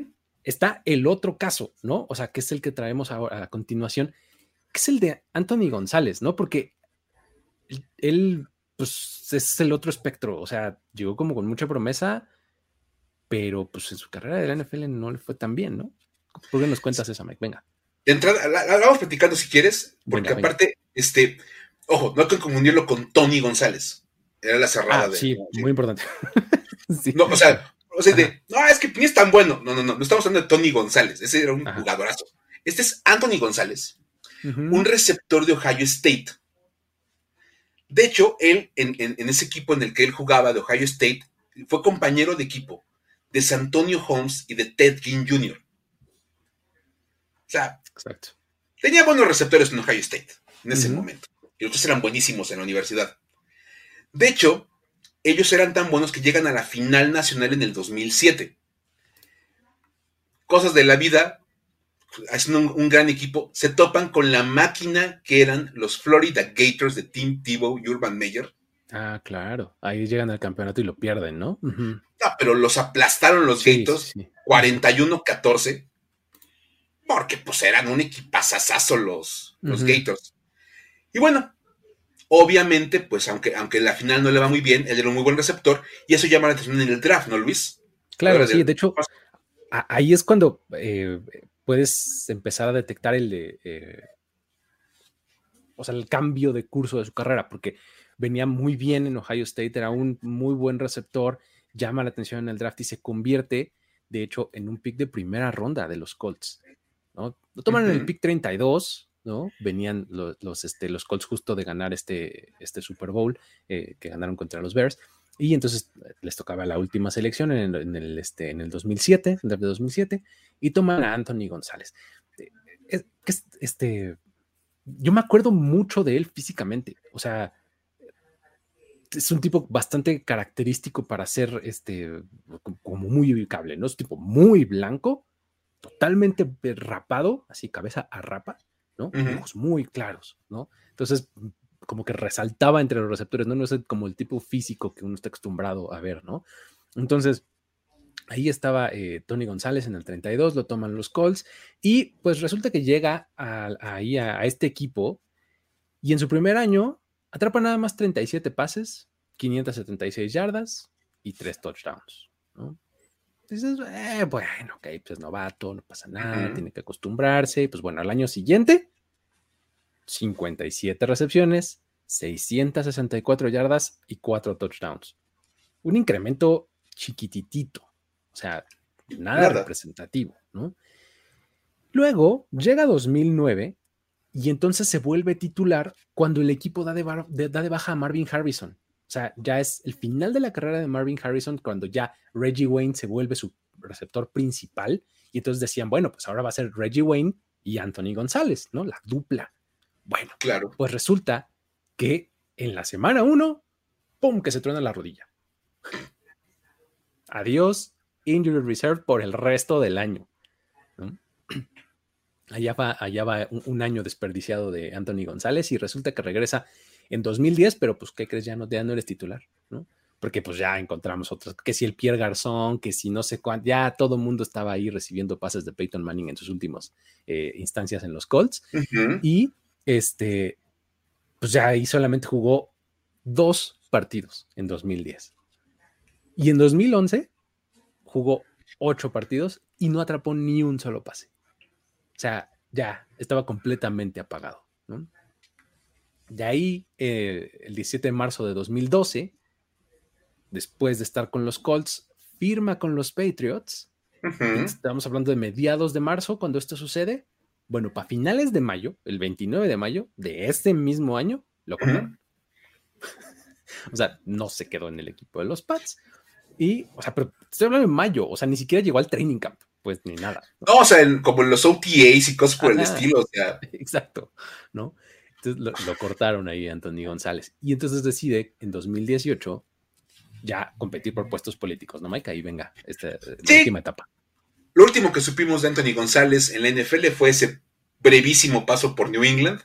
está el otro caso, ¿no? O sea, que es el que traemos ahora a continuación, que es el de Anthony González, ¿no? Porque él, pues, es el otro espectro, o sea, llegó como con mucha promesa, pero pues en su carrera de la NFL no le fue tan bien, ¿no? ¿Por qué nos cuentas esa, Mike? Venga de entrada, la, vamos platicando si quieres, porque aparte, este, ojo, no hay que confundirlo con Tony González. Era la cerrada ah, de. Sí, muy importante. No, o sea, o sea de, no, es que ni es tan bueno. No, no, no, no estamos hablando de Tony González. Ese era un jugadorazo. Este es Anthony González, un receptor de Ohio State. De hecho, él, en, en, ese equipo en el que él jugaba de Ohio State, fue compañero de equipo de Santonio Holmes y de Ted Ginn Jr. O sea, Exacto. tenía buenos receptores en Ohio State en ese momento. Y otros eran buenísimos en la universidad. De hecho, ellos eran tan buenos que llegan a la final nacional en el 2007. Cosas de la vida, haciendo un, un, gran equipo, se topan con la máquina que eran los Florida Gators de Tim Tebow y Urban Meyer. Ah, claro. Ahí llegan al campeonato y lo pierden, ¿no? No, pero los aplastaron los Gators 41-14 porque pues eran un equipazazazo los, los Gators. Y bueno, obviamente, pues aunque, aunque en la final no le va muy bien, él era un muy buen receptor y eso llama la atención en el draft, ¿no, Luis? Claro, sí, de hecho, ahí es cuando eh, puedes empezar a detectar el, eh, o sea, el cambio de curso de su carrera, porque venía muy bien en Ohio State, era un muy buen receptor, llama la atención en el draft y se convierte, de hecho, en un pick de primera ronda de los Colts. ¿no? Lo toman en el pick 32, ¿no? Venían los, este, los Colts justo de ganar este, este Super Bowl eh, que ganaron contra los Bears. Y entonces eh, les tocaba la última selección en el, este, en el 2007, en el 2007, y toman a Anthony González. Eh, este, yo me acuerdo mucho de él físicamente, o sea, es un tipo bastante característico para ser este, como muy ubicable, ¿no? Es un tipo muy blanco, totalmente rapado, así cabeza a rapa, ¿no? Ojos muy claros, ¿no? Entonces, como que resaltaba entre los receptores, ¿no? No es como el tipo físico que uno está acostumbrado a ver, ¿no? Entonces, ahí estaba eh, Tony González en el 32, lo toman los Colts y pues resulta que llega ahí a, este equipo y en su primer año atrapa nada más 37 pases, 576 yardas y 3 touchdowns, ¿no? Dices, eh, bueno, ok, pues novato, no pasa nada, tiene que acostumbrarse. Pues bueno, al año siguiente 57 recepciones, 664 yardas y 4 touchdowns. Un incremento chiquititito, o sea, nada, representativo, ¿no? Luego llega 2009 y entonces se vuelve titular cuando el equipo da de, da de, baja a Marvin Harrison. O sea, ya es el final de la carrera de Marvin Harrison cuando ya Reggie Wayne se vuelve su receptor principal. Y entonces decían, bueno, pues ahora va a ser Reggie Wayne y Anthony González, ¿no? La dupla. Bueno, claro. pues resulta que en la semana uno, ¡pum! que se truena la rodilla. Adiós, Injury Reserve por el resto del año. Allá va, allá va un, año desperdiciado de Anthony González y resulta que regresa en 2010, pero pues, ¿qué crees? Ya no, ya no eres titular, ¿no? Porque pues ya encontramos otros, que si el Pierre Garzón, que si no sé cuánto, ya todo el mundo estaba ahí recibiendo pases de Peyton Manning en sus últimas eh, instancias en los Colts. Y este, pues ya ahí solamente jugó dos partidos en 2010. Y en 2011 jugó ocho partidos y no atrapó ni un solo pase. O sea, ya estaba completamente apagado. De ahí, eh, el 17 de marzo de 2012, después de estar con los Colts, firma con los Patriots. Estamos hablando de mediados de marzo cuando esto sucede. Bueno, para finales de mayo, el 29 de mayo de este mismo año, lo cortaron. o sea, no se quedó en el equipo de los Pats. Y, o sea, pero estoy hablando de mayo, o sea, ni siquiera llegó al training camp, pues ni nada. No, o sea, como en los OTAs y cosas por el estilo, o sea. Exacto, ¿no? Entonces lo, cortaron ahí Anthony González. Y entonces decide en 2018 ya competir por puestos políticos, ¿no, Mike? Ahí venga, esta la última etapa. Lo último que supimos de Anthony González en la NFL fue ese brevísimo paso por New England,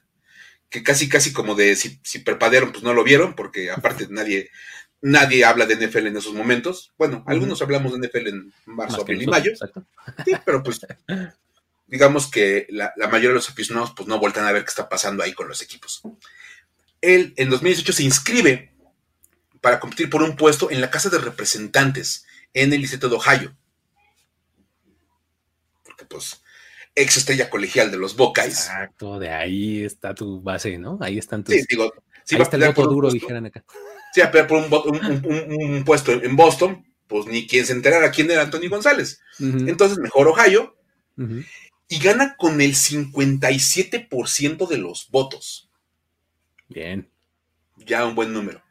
que casi, casi como de si, si perpadearon, pues no lo vieron, porque aparte nadie, nadie habla de NFL en esos momentos. Bueno, algunos hablamos de NFL en marzo, abril y mayo. Sí, pero pues digamos que la, mayoría de los aficionados pues no vueltan a ver qué está pasando ahí con los equipos. Él en 2018 se inscribe para competir por un puesto en la Casa de Representantes en el Distrito de Ohio pues ex estrella colegial de los Buckeyes. Exacto, de ahí está tu base, ¿no? Ahí están tus. Sí, digo, si va a pelear por duro, dijeran acá. Sí, a pelear por un, puesto en Boston, pues ni quien se enterara quién era Anthony González. Entonces, mejor Ohio. Y gana con el 57% de los votos. Bien. Ya un buen número.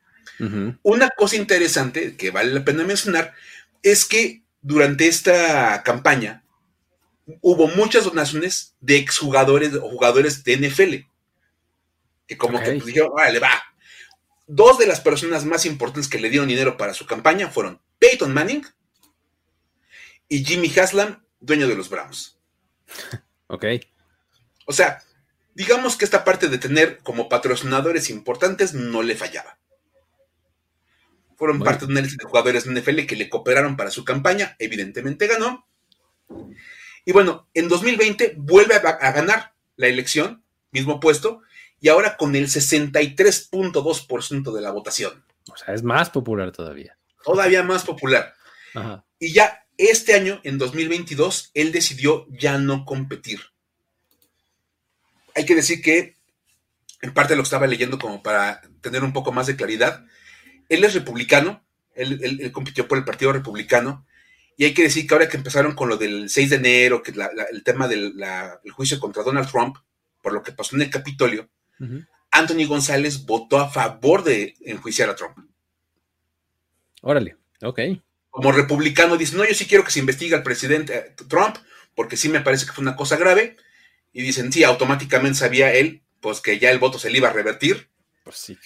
Una cosa interesante que vale la pena mencionar es que durante esta campaña hubo muchas donaciones de exjugadores o jugadores de NFL. Que como que pues, dijeron, vale, va. Dos de las personas más importantes que le dieron dinero para su campaña fueron Peyton Manning y Jimmy Haslam, dueño de los Browns. Ok. O sea, digamos que esta parte de tener como patrocinadores importantes no le fallaba. Fueron parte de una lista de jugadores de NFL que le cooperaron para su campaña, evidentemente ganó. Y bueno, en 2020 vuelve a, ganar la elección, mismo puesto, y ahora con el 63.2% de la votación. O sea, es más popular todavía. Todavía más popular. Y ya este año, en 2022, él decidió ya no competir. Hay que decir que, en parte lo estaba leyendo como para tener un poco más de claridad, él es republicano, él, compitió por el Partido Republicano, y hay que decir que ahora que empezaron con lo del 6 de enero, que el tema del juicio contra Donald Trump, por lo que pasó en el Capitolio, Anthony González votó a favor de enjuiciar a Trump. Órale, ok. Como republicano dice, no, yo sí quiero que se investigue al presidente eh, Trump, porque sí me parece que fue una cosa grave. Y dicen, sí, automáticamente sabía él, pues que ya el voto se le iba a revertir. Pues sí.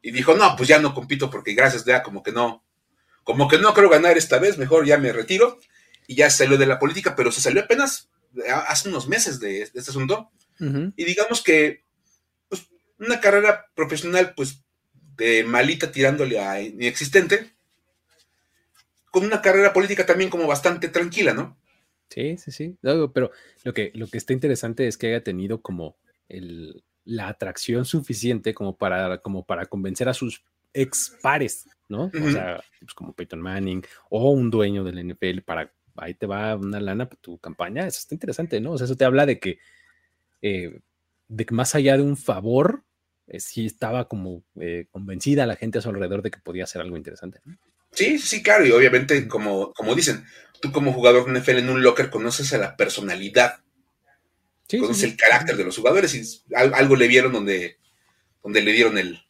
Y dijo, no, pues ya no compito porque gracias, ya como que no, como que no creo ganar esta vez, mejor ya me retiro. Y ya salió de la política, pero se salió apenas eh, hace unos meses de, este asunto. Y digamos que pues, una carrera profesional, pues, de malita tirándole a inexistente, con una carrera política también como bastante tranquila, ¿no? Sí, sí, sí. pero lo que, lo que está interesante es que haya tenido como el, la atracción suficiente como para, como para convencer a sus ex pares, ¿no? O sea, pues como Peyton Manning o un dueño del NFL para ahí te va una lana para tu campaña. Eso está interesante, ¿no? O sea, eso te habla de que, eh, de que más allá de un favor, eh, sí estaba como eh, convencida la gente a su alrededor de que podía ser algo interesante. ¿no? Sí, sí, claro, y obviamente, como, como dicen, tú como jugador de NFL en un locker conoces a la personalidad, conoces el carácter de los jugadores y algo le vieron donde, donde le dieron el,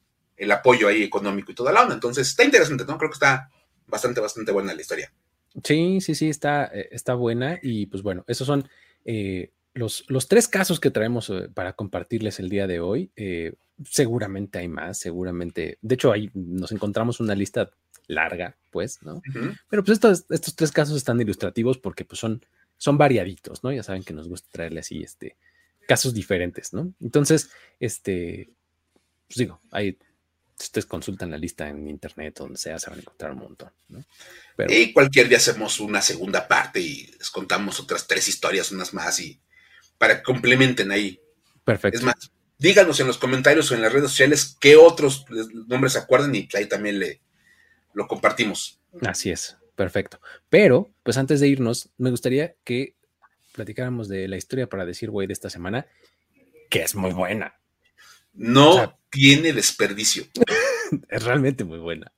apoyo ahí económico y toda la onda. Entonces, está interesante, ¿no? Creo que está bastante, bastante buena la historia. Sí, sí, sí, está, eh, está buena y pues bueno, esos son eh, los, los, tres casos que traemos eh, para compartirles el día de hoy. seguramente hay más, seguramente. De hecho, ahí nos encontramos una lista larga, pues, ¿no? Pero pues estos, estos tres casos están ilustrativos porque pues son, son variaditos, ¿no? Ya saben que nos gusta traerle así, este, casos diferentes, ¿no? Entonces, este, pues digo, ahí ustedes consultan la lista en internet, donde sea, se van a encontrar un montón, ¿no? Pero, y cualquier día hacemos una segunda parte y les contamos otras tres historias, unas más, y para que complementen ahí. Perfecto. Es más, díganos en los comentarios o en las redes sociales qué otros nombres se acuerdan y ahí también le, lo compartimos. Así es, perfecto. Pero, pues antes de irnos, me gustaría que platicáramos de la historia para decir, güey, de esta semana, que es muy buena. No tiene desperdicio. es realmente muy buena.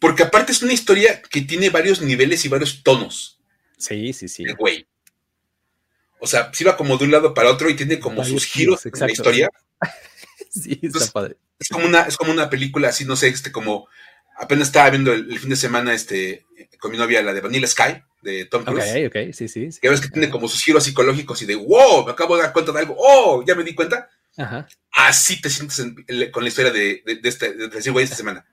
Porque aparte es una historia que tiene varios niveles y varios tonos. Sí, sí, sí. güey. O sea, si va como de un lado para otro y tiene como sus giros en la historia. sí, está padre. Es como, una, es como una película así, no sé, este, como apenas estaba viendo el, fin de semana este, con mi novia la de Vanilla Sky, de Tom Cruise. Ok, ok, sí, sí. Que ves que tiene como sus giros psicológicos y de, wow, me acabo de dar cuenta de algo, oh, ya me di cuenta. Ajá. Así te sientes con la historia de, de, de este, de, de esta semana.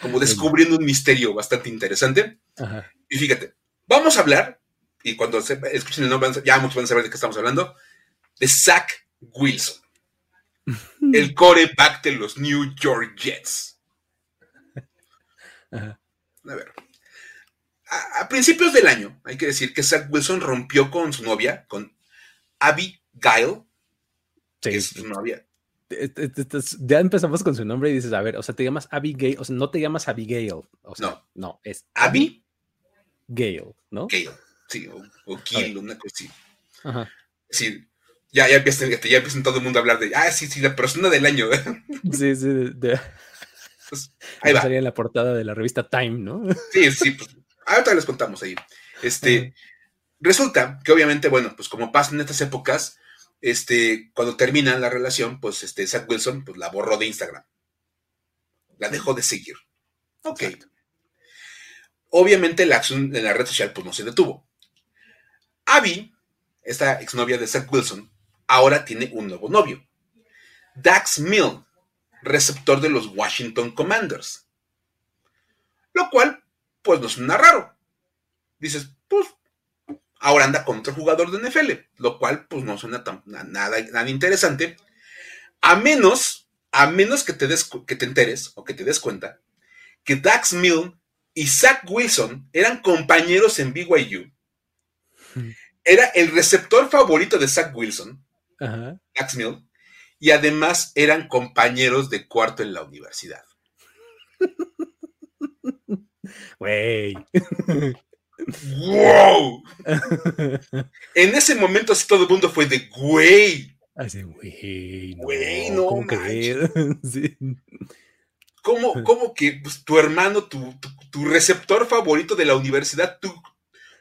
Como descubriendo un misterio bastante interesante. Ajá. Y fíjate, vamos a hablar, y cuando escuchen el nombre, ya muchos van a saber de qué estamos hablando, de Zach Wilson, el coreback de los New York Jets. A ver. A, principios del año, hay que decir que Zach Wilson rompió con su novia, con Abby Gail. Sí. es su novia. Ya empezamos con su nombre y dices, a ver, o sea, te llamas Abigail, o sea, no te llamas Abigail. O sea, no. No, es Abby Gail, ¿no? Gale, sí, o, o una cosa así. Ajá. Sí, ya, ya empiezan, ya empiezan todo el mundo a hablar de, ah, sí, sí, la persona del año. sí, sí, de, pues, ahí va. Sería en la portada de la revista Time, ¿no? Sí, sí, pues ahorita les contamos ahí. Este, resulta que obviamente, bueno, pues como pasa en estas épocas, este, cuando termina la relación, pues este, Zach Wilson, pues la borró de Instagram. La dejó de seguir. Ok. Obviamente la acción en la red social, pues no se detuvo. Abby, esta exnovia de Zach Wilson, ahora tiene un nuevo novio. Dax Mill, receptor de los Washington Commanders. Lo cual, pues no suena raro. Dices, pues, ahora anda con otro jugador de NFL, lo cual, pues no suena tan, nada, nada interesante, a menos, a menos que te, des, que te enteres o que te des cuenta que Dax Mill y Zach Wilson eran compañeros en BYU. Era el receptor favorito de Zach Wilson, Dax Mill, y además eran compañeros de cuarto en la universidad. Güey. ¡Wow! en ese momento así todo el mundo fue de güey. Así, güey. No, Güey, no ¿cómo crees? Sí. ¿Cómo, cómo que pues, tu hermano, tu, tu- tu receptor favorito de la universidad, tu,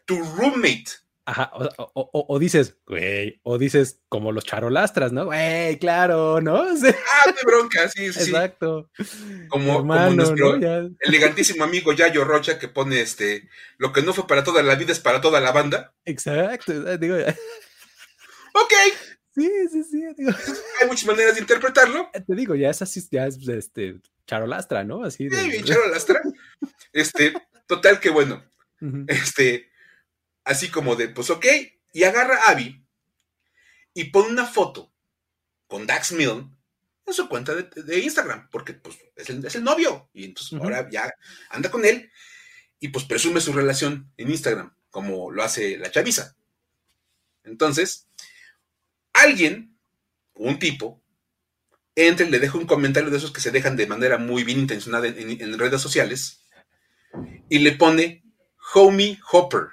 tu roommate? Ajá, o, o- o- o dices, güey, o dices como los charolastras, ¿no? Güey, claro, ¿no? Ah, de bronca, sí, sí, exacto. Como, como Hermano, nuestro ¿no? Ya- elegantísimo amigo Yayo Rocha que pone este, lo que no fue para toda la vida es para toda la banda. exacto. eh, Digo, Ok, sí, sí, sí. digo, hay muchas maneras de interpretarlo. te digo, ya es así, ya es este charolastra, ¿no? Así de. Sí, bien charo lastra. Este, total que bueno, este, así como de, pues ok, y agarra a Abby y pone una foto con Dax Milne en su cuenta de, de Instagram, porque pues es el, es el novio, y entonces ahora ya anda con él y pues presume su relación en Instagram, como lo hace la chaviza. Entonces, alguien, un tipo, entra y le deja un comentario de esos que se dejan de manera muy bien intencionada en, en- en redes sociales y le pone Homie Hopper.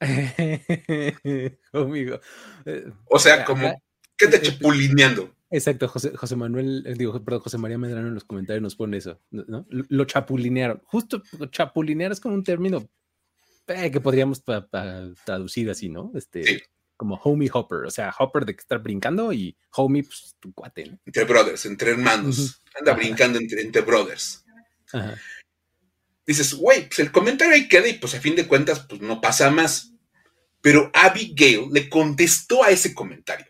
Amigo. Eh, O sea, como, ¿qué te chapulineando? Exacto, José, José Manuel, eh, digo, perdón, José María Medrano en los comentarios nos pone eso, ¿no? Lo, chapulinearon. Justo chapulinear es como un término eh, que podríamos pa- pa- traducir así, ¿no? Este, Sí. como homie hopper, o sea, hopper de que estar brincando y homie, pues tu cuate, ¿no? Entre brothers, entre hermanos. Anda Ajá. brincando entre, entre brothers. Ajá. Dices, güey, pues el comentario ahí queda y pues a fin de cuentas, pues no pasa más. Pero Abigail le contestó a ese comentario.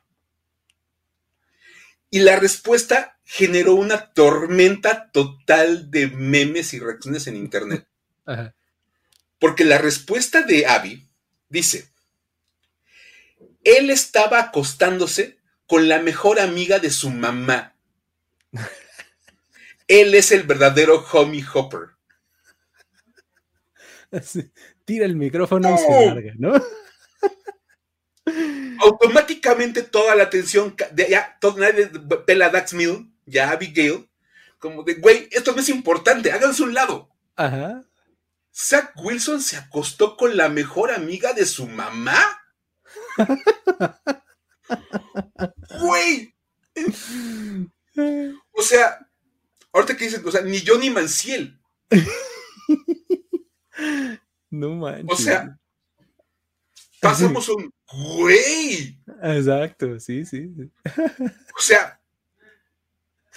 Y la respuesta generó una tormenta total de memes y reacciones en internet. Ajá. Porque la respuesta de Abby dice, él estaba acostándose con la mejor amiga de su mamá. Él es el verdadero homie hopper. Tira el micrófono y se ¡No! larga, ¿no? Automáticamente toda la atención, ya, todo, nadie pela a Dax Mill, ya Abigail, como de, güey, esto no es importante, háganse un lado. Ajá. Zach Wilson se acostó con la mejor amiga de su mamá. Güey, o sea, ahorita que dicen, o sea, ni yo ni Manciel. No manches. O sea, pasamos un güey. Exacto, sí, sí. O sea,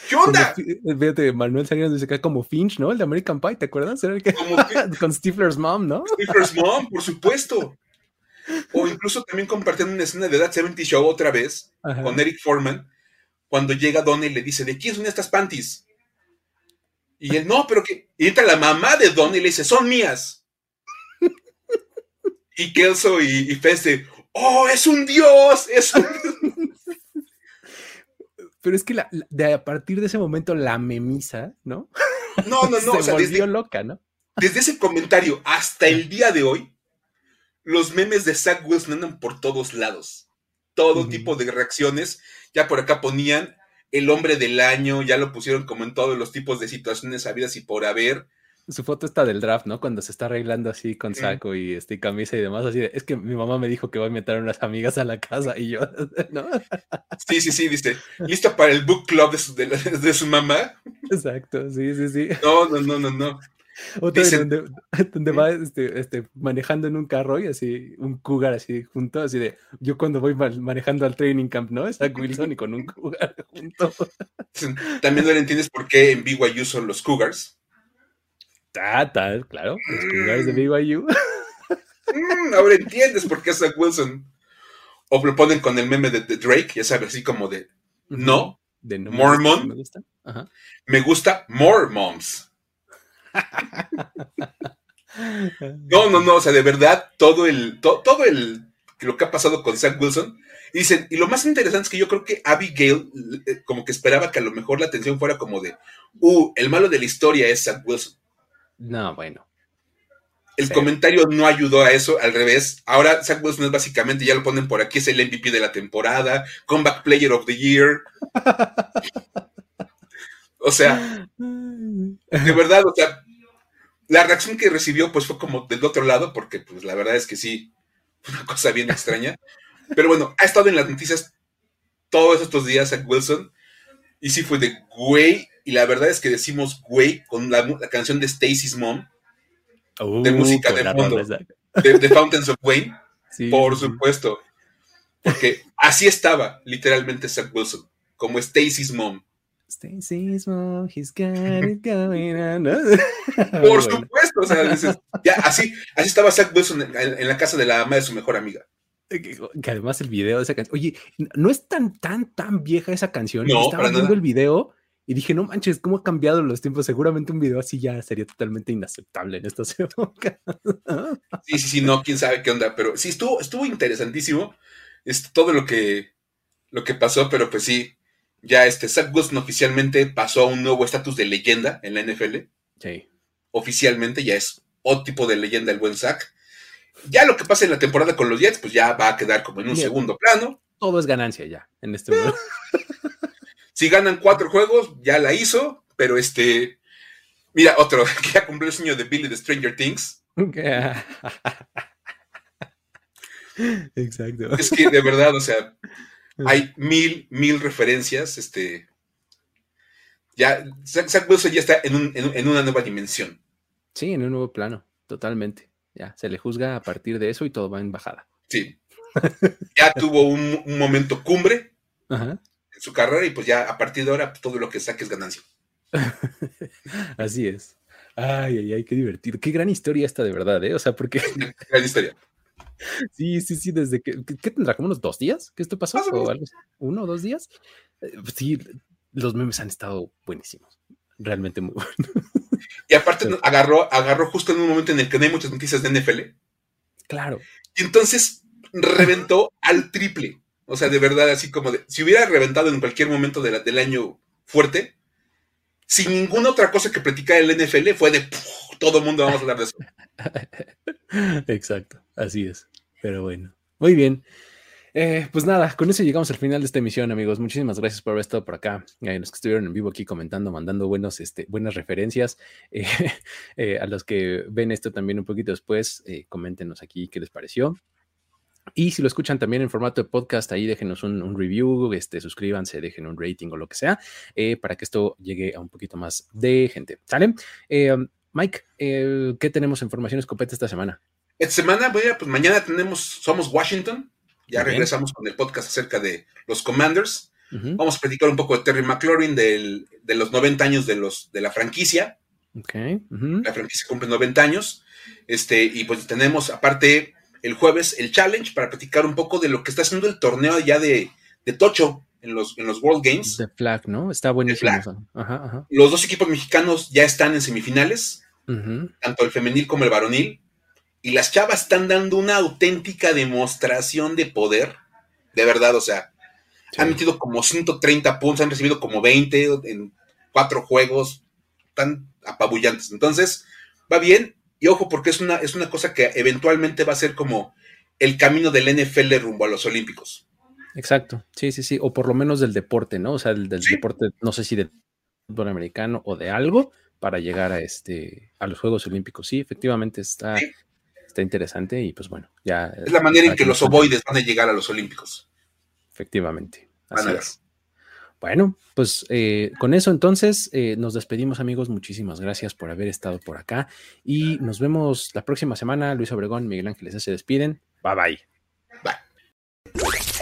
¿qué Como onda? Fi- Fíjate, Manuel Salinas dice acá como Finch, ¿no? El de American Pie, ¿te acuerdas? Era el que- Como que con Stifler's mom, ¿no? Stifler's Mom, por supuesto. O incluso también compartiendo una escena de That 70 Show otra vez Ajá. con Eric Foreman, cuando llega Donnie y le dice, ¿de quién son estas panties? Y él, no, pero que... Y entra la mamá de Donnie y le dice, son mías. Y Kelso y, y Feste, ¡oh, es un dios! Es un... Pero es que la- la- de a partir de ese momento la memisa, ¿no? No, no, no, Se o sea, volvió desde, loca, ¿no? desde ese comentario hasta el día de hoy, los memes de Zach Wilson andan por todos lados. Todo tipo de reacciones. Ya por acá ponían el hombre del año, ya lo pusieron como en todos los tipos de situaciones habidas y por haber. Su foto está del draft, ¿no? Cuando se está arreglando así con saco y este, camisa y demás, así de, es que mi mamá me dijo que va a invitar a unas amigas a la casa y yo, ¿no? Sí, sí, sí, dice, listo para el book club de su, de de su mamá. Exacto, sí, sí, sí. No, no, no, no, no. Otra vez Dicen- donde, donde va este, este, manejando en un carro y así, un cougar así junto, así de, yo cuando voy ma- manejando al training camp, ¿no? Zach Wilson y con un cougar junto. También no le entiendes por qué en BYU son los Cougars. Ta, ta, claro, los cougars de BYU. Mm, ahora entiendes por qué Zach Wilson. O lo ponen con el meme de, de Drake, ya sabes, así como de, no, De no Mormon. me gusta. Ajá. me gusta more moms. No, no, no, o sea, de verdad, todo el, to- todo el, lo que ha pasado con Zach Wilson. Y dicen, y lo más interesante es que yo creo que Abigail eh, como que esperaba que a lo mejor la atención fuera como de, uh, el malo de la historia es Zach Wilson. No, bueno. El comentario no ayudó a eso, al revés. Ahora Zach Wilson es básicamente, ya lo ponen por aquí, es el MVP de la temporada, Comeback Player of the Year. o sea, de verdad, o sea, la reacción que recibió pues fue como del otro lado, porque pues la verdad es que sí, una cosa bien extraña. Pero bueno, ha estado en las noticias todos estos días Zach Wilson. Y sí fue de güey. Y la verdad es que decimos güey con la, canción de Stacy's Mom. de uh, música de fondo. De, Fountains of Wayne. por supuesto. Porque así estaba literalmente Zach Wilson. Como Stacy's Mom. Stacy's mom, he's got it going on. Por supuesto, o sea, ya, así, así estaba Zach Wilson en, la casa de la ama de su mejor amiga. Que, además el video de esa canción, oye, no es tan, tan, tan vieja esa canción. No, Estaba viendo el video y dije, no manches, ¿cómo ha cambiado los tiempos? Seguramente un video así ya sería totalmente inaceptable en estas épocas. Sí, sí, sí, no, quién sabe qué onda, pero sí, estuvo, estuvo interesantísimo es todo lo que, lo que pasó, pero pues sí, ya este Zach Wilson oficialmente pasó a un nuevo estatus de leyenda en la NFL. Sí. Oficialmente ya es otro tipo de leyenda el buen Zach. Ya lo que pasa en la temporada con los Jets, pues ya va a quedar como en un segundo plano. Todo es ganancia ya en este momento. si ganan cuatro juegos, ya la hizo, pero este. Mira, otro que ya cumplió el sueño de Billy de Stranger Things. Exacto. Es que de verdad, o sea, hay mil, mil referencias. Este. Ya, Zach Wilson ya está en, en una nueva dimensión. Sí, en un nuevo plano, totalmente. Ya, se le juzga a partir de eso y todo va en bajada. Sí. Ya tuvo un, momento cumbre en su carrera y pues ya a partir de ahora pues, todo lo que saque es ganancia. Así es. Ay, ay, ay, qué divertido. Qué gran historia esta de verdad, ¿eh? O sea, porque... gran historia. Sí, sí, sí, desde que... ¿Qué tendrá? ¿Como unos dos días que esto pasó? ¿O algo ¿Uno o dos días? Eh, pues sí, los memes han estado buenísimos. Realmente muy buenos. Y aparte agarró, agarró justo en un momento en el que no hay muchas noticias de NFL. Claro. Y entonces reventó al triple. O sea, de verdad, así como de, si hubiera reventado en cualquier momento del año fuerte, sin ninguna otra cosa que platicar el NFL, fue de todo el mundo vamos a hablar de eso. Exacto, así es. Pero bueno, muy bien. Eh, pues nada, con eso llegamos al final de esta emisión, amigos. Muchísimas gracias por haber estado por acá. Eh, los que estuvieron en vivo aquí comentando, mandando buenos, este, buenas referencias. Eh, a los que ven esto también un poquito después, coméntenos aquí qué les pareció. Y si lo escuchan también en formato de podcast, ahí déjenos un, review, este, suscríbanse, dejen un rating o lo que sea, para que esto llegue a un poquito más de gente. ¿Sale? Mike, ¿qué tenemos en formación escopeta esta semana? Esta semana, pues mañana tenemos, somos Washington. Ya regresamos con el podcast acerca de los Commanders. Vamos a platicar un poco de Terry McLaurin, de los 90 años de, los, de la franquicia. La franquicia cumple 90 años. Este, y pues tenemos aparte el jueves el challenge para platicar un poco de lo que está haciendo el torneo ya de, Tocho en los, en los World Games. De Flag, ¿no? Está buenísimo. Los dos equipos mexicanos ya están en semifinales, tanto el femenil como el varonil. Y las chavas están dando una auténtica demostración de poder. De verdad, o sea, han metido como 130 puntos, han recibido como 20 en cuatro juegos, tan apabullantes. Entonces, va bien. Y ojo, porque es una, es una cosa que eventualmente va a ser como el camino del NFL rumbo a los Olímpicos. Exacto, sí, sí, sí, o por lo menos del deporte, ¿no? O sea, del, deporte, no sé si del fútbol americano o de algo para llegar a este a los Juegos Olímpicos. Sí, efectivamente está, está interesante y pues bueno, ya. Es la manera en que los ovoides van a llegar a los Olímpicos. Efectivamente. Así es. Bueno, pues eh, con eso entonces eh, nos despedimos amigos. Muchísimas gracias por haber estado por acá y nos vemos la próxima semana. Luis Obregón, Miguel Ángeles se despiden. Bye bye.